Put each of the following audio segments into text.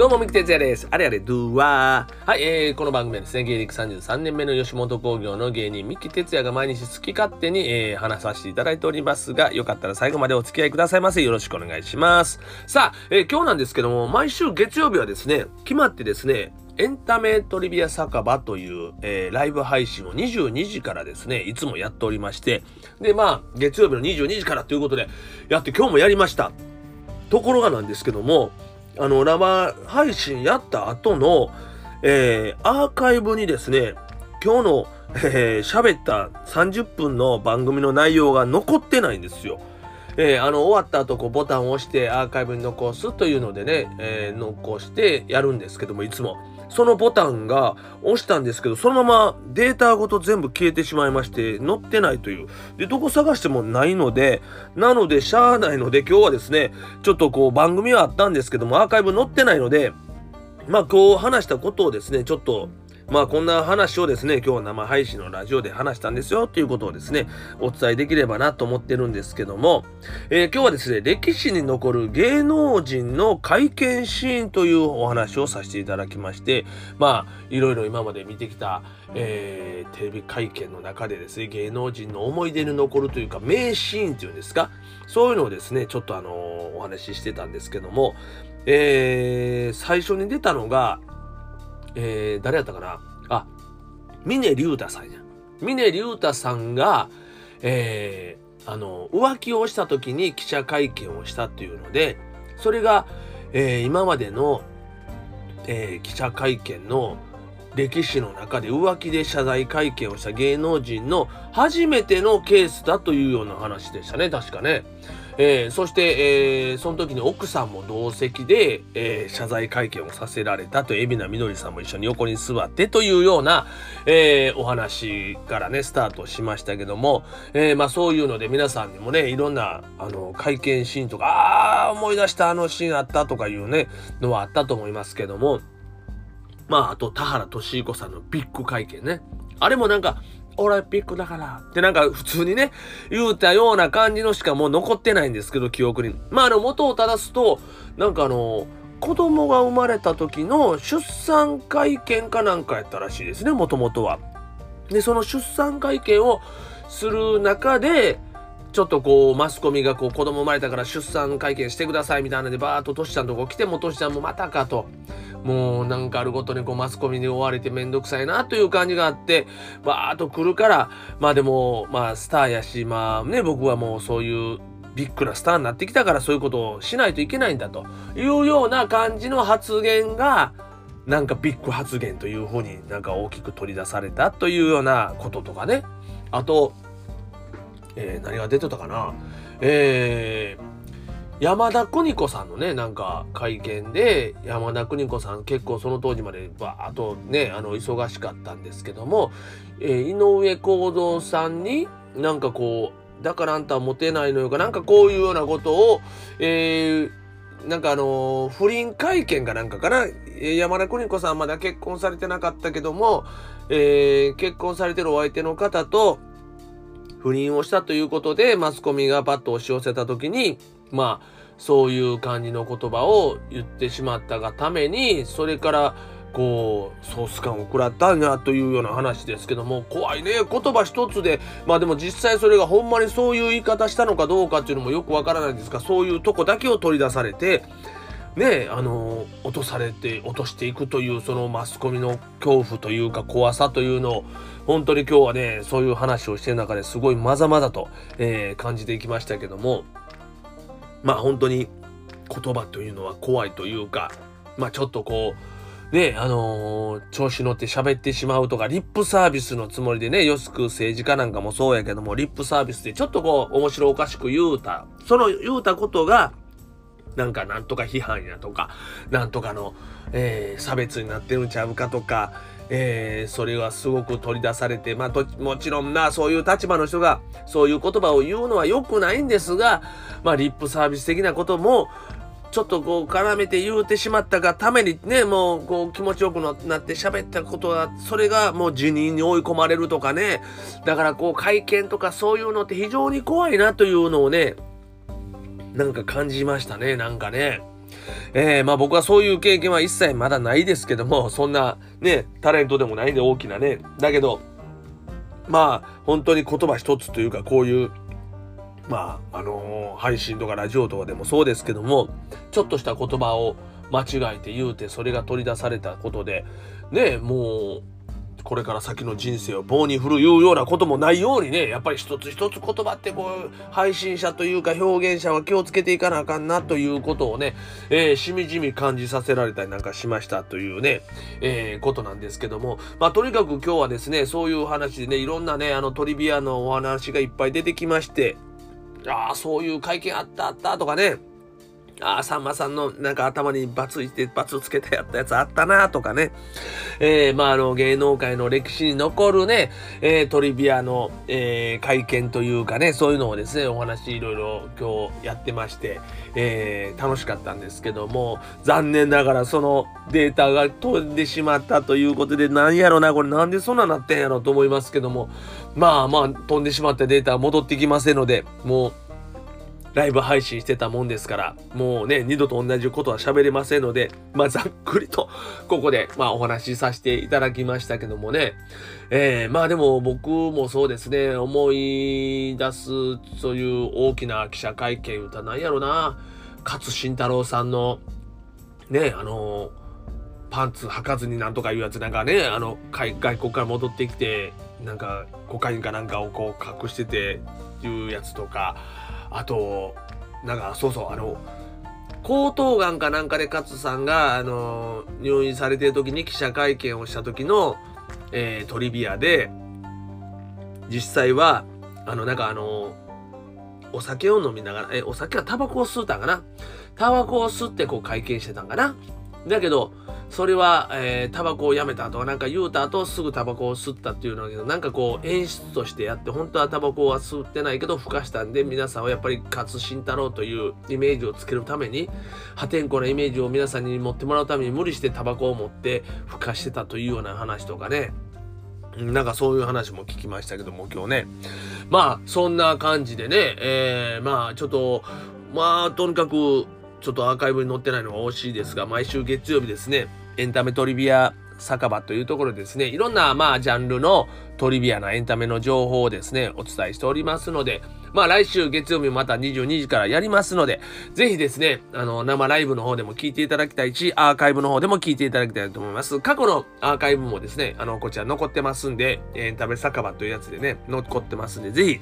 どうも、三木哲也です。あれあれ、ドゥワー。はい、えー、この番組はですね、芸歴33年目の吉本興業の芸人、三木哲也が毎日好き勝手に、えー、話させていただいておりますが、よかったら最後までお付き合いくださいませ。よろしくお願いします。さあ、えー、今日なんですけども、毎週月曜日はですね、決まってですね、エンタメトリビア酒場という、えー、ライブ配信を22時からですね、いつもやっておりまして、で、まあ、月曜日の22時からということで、やって今日もやりました。ところがなんですけども、あの、生配信やった後の、えー、アーカイブにですね、今日の、えー、喋った30分の番組の内容が残ってないんですよ。えー、あの、終わった後、こう、ボタンを押してアーカイブに残すというのでね、えー、残してやるんですけども、いつも。そのボタンが押したんですけど、そのままデータごと全部消えてしまいまして、載ってないという。で、どこ探してもないので、なので、しゃあないので、今日はですね、ちょっとこう、番組はあったんですけども、アーカイブ載ってないので、まあ、今日話したことをですね、ちょっと、まあこんな話をですね、今日生配信のラジオで話したんですよということをですね、お伝えできればなと思ってるんですけども、えー、今日はですね、歴史に残る芸能人の会見シーンというお話をさせていただきまして、まあいろいろ今まで見てきた、えー、テレビ会見の中でですね、芸能人の思い出に残るというか、名シーンっていうんですか、そういうのをですね、ちょっとあのー、お話ししてたんですけども、えー、最初に出たのが、えー、誰やったかな？あ、峰竜太さんや。峰竜太さんが、えー、あの、浮気をした時に記者会見をしたっていうので、それが、えー、今までの、えー、記者会見の歴史の中で浮気で謝罪会見をした芸能人の初めてのケースだというような話でしたね、確かね。えー、そして、えー、その時に奥さんも同席で、えー、謝罪会見をさせられたと、海老名みどりさんも一緒に横に座ってというような、えお話からね、スタートしましたけども、えまあそういうので皆さんにもね、いろんな、あの、会見シーンとか、ああ、思い出したあのシーンあったとかいうね、のはあったと思いますけども、まあ、あと、田原俊彦さんのビッグ会見ね。あれもなんか、オラピックだからってなんか普通にね、言うたような感じのしかもう残ってないんですけど、記憶に。まあ、あの、元を正すと、なんかあの、子供が生まれた時の出産会見かなんかやったらしいですね、もともとは。で、その出産会見をする中で、ちょっとこう、マスコミがこう、子供生まれたから出産会見してくださいみたいなので、バーっとトシちゃんとこ来ても、トシちゃんもまたかと。もうなんかあるごとにこうマスコミに追われてめんどくさいなという感じがあって、バーっと来るから、まあでも、まあスターやし、まあね、僕はもうそういうビッグなスターになってきたからそういうことをしないといけないんだというような感じの発言が、なんかビッグ発言というふうになんか大きく取り出されたというようなこととかね。あと、えー、何が出てたかな？えー、山田邦子さんのね、なんか会見で、山田邦子さん結構その当時までバーっとね、あの、忙しかったんですけども、えー、井上公造さんになんかこう、だからあんたはモテないのよか、なんかこういうようなことを、えー、なんかあの、不倫会見かなんかかな、山田邦子さんまだ結婚されてなかったけども、えー、結婚されてるお相手の方と不倫をしたということで、マスコミがパッと押し寄せた時に、まあ、そういう感じの言葉を言ってしまったがために、それから、こう、ソース感を食らったんやというような話ですけども、怖いね。言葉一つで、まあでも実際それがほんまにそういう言い方したのかどうかっていうのもよくわからないんですが、そういうとこだけを取り出されて、ねあの、落とされて、落としていくという、そのマスコミの恐怖というか怖さというのを、本当に今日はね、そういう話をしてる中ですごいまざまざと、えー、感じていきましたけども、まあ本当に言葉というのは怖いというか、まあちょっとこう、ね、あのー、調子乗って喋ってしまうとか、リップサービスのつもりでね、よすく政治家なんかもそうやけども、リップサービスでちょっとこう、面白おかしく言うた、その言うたことが、なんかなんとか批判やとか、なんとかの、えー、差別になってるんちゃうかとか、えー、それはすごく取り出されて、まあ、と、もちろんな、そういう立場の人が、そういう言葉を言うのは良くないんですが、まあ、リップサービス的なことも、ちょっとこう絡めて言うてしまったがためにね、もうこう気持ちよくなって喋ったことは、それがもう辞任に追い込まれるとかね、だからこう会見とかそういうのって非常に怖いなというのをね、なんか感じましたね、なんかね。えー、まあ僕はそういう経験は一切まだないですけども、そんなね、タレントでもないんで大きなね。だけど、まあ本当に言葉一つというかこういうまああのー、配信とかラジオとかでもそうですけどもちょっとした言葉を間違えて言うてそれが取り出されたことでねもうこれから先の人生を棒に振るいうようなこともないようにねやっぱり一つ一つ言葉ってこう配信者というか表現者は気をつけていかなあかんなということをね、えー、しみじみ感じさせられたりなんかしましたというね、えー、ことなんですけどもまあとにかく今日はですねそういう話でねいろんなねあのトリビアのお話がいっぱい出てきましてああそういう会見あったあったとかねあ、さんまさんのなんか頭にバツいて、バツつけてやったやつあったなとかね。えー、まあ、あの、芸能界の歴史に残るね、えー、トリビアの、えー、会見というかね、そういうのをですね、お話いろいろ今日やってまして、えー、楽しかったんですけども、残念ながらそのデータが飛んでしまったということで、なんやろな、これなんでそんななってんやろと思いますけども、まあまあ、飛んでしまったデータは戻ってきませんので、もう、ライブ配信してたもんですから、もうね、二度と同じことは喋れませんので、まあ、ざっくりと、ここで、まあ、お話しさせていただきましたけどもね。えー、まあでも僕もそうですね、思い出す、そういう大きな記者会見歌なんやろな。勝慎太郎さんの、ね、あの、パンツ履かずになんとかいうやつなんかね、あの、外国から戻ってきて、なんか、コカインかなんかをこう隠してて、いうやつとか、あと、なんか、そうそう、あの、喉頭がんかなんかで勝さんが、あの、入院されてる時に記者会見をした時の、えー、トリビアで、実際は、あの、なんかあの、お酒を飲みながら、え、お酒はタバコを吸うたんかな？タバコを吸ってこう会見してたんかな？だけど、それは、えー、タバコをやめたとかなんか言うた後すぐタバコを吸ったっていうのだけど、なんかこう演出としてやって、本当はタバコは吸ってないけど、ふかしたんで、皆さんはやっぱり勝慎太郎というイメージをつけるために、破天荒なイメージを皆さんに持ってもらうために無理してタバコを持ってふかしてたというような話とかね。なんかそういう話も聞きましたけども、今日ね。まあ、そんな感じでね、えー、まあ、ちょっと、まあ、とにかく、ちょっとアーカイブに載ってないのが惜しいですが、毎週月曜日ですね、エンタメトリビア酒場というところですね、いろんなまあジャンルのトリビアなエンタメの情報をですね、お伝えしておりますので、まあ来週月曜日また22時からやりますので、ぜひですね、あの生ライブの方でも聞いていただきたいし、アーカイブの方でも聞いていただきたいと思います。過去のアーカイブもですね、あのこちら残ってますんで、エンタメ酒場というやつでね、残ってますんで、ぜひ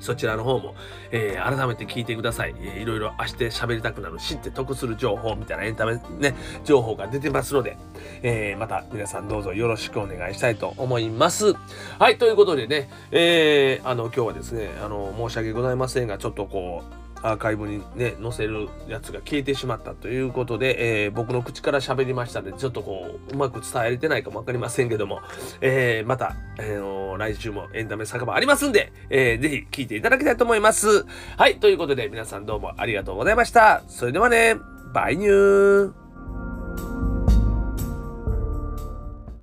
そちらの方も、えー、改めて聞いてください。えー、いろいろ明日喋りたくなる、知って得する情報みたいなエンタメね、情報が出てますので、えー、また皆さんどうぞよろしくお願いしたいと思います。はい、ということでね、えー、あの、今日はですね、あの、申し訳ございませんが、ちょっとこう、アーカイブにね、載せるやつが消えてしまったということで、えー、僕の口から喋りましたので、ちょっとこう、うまく伝えれてないかもわかりませんけども、えー、また、えー、来週もエンタメ酒場ありますんで、えー、ぜひ聞いていただきたいと思います。はい、ということで皆さんどうもありがとうございました。それではね、バイニュー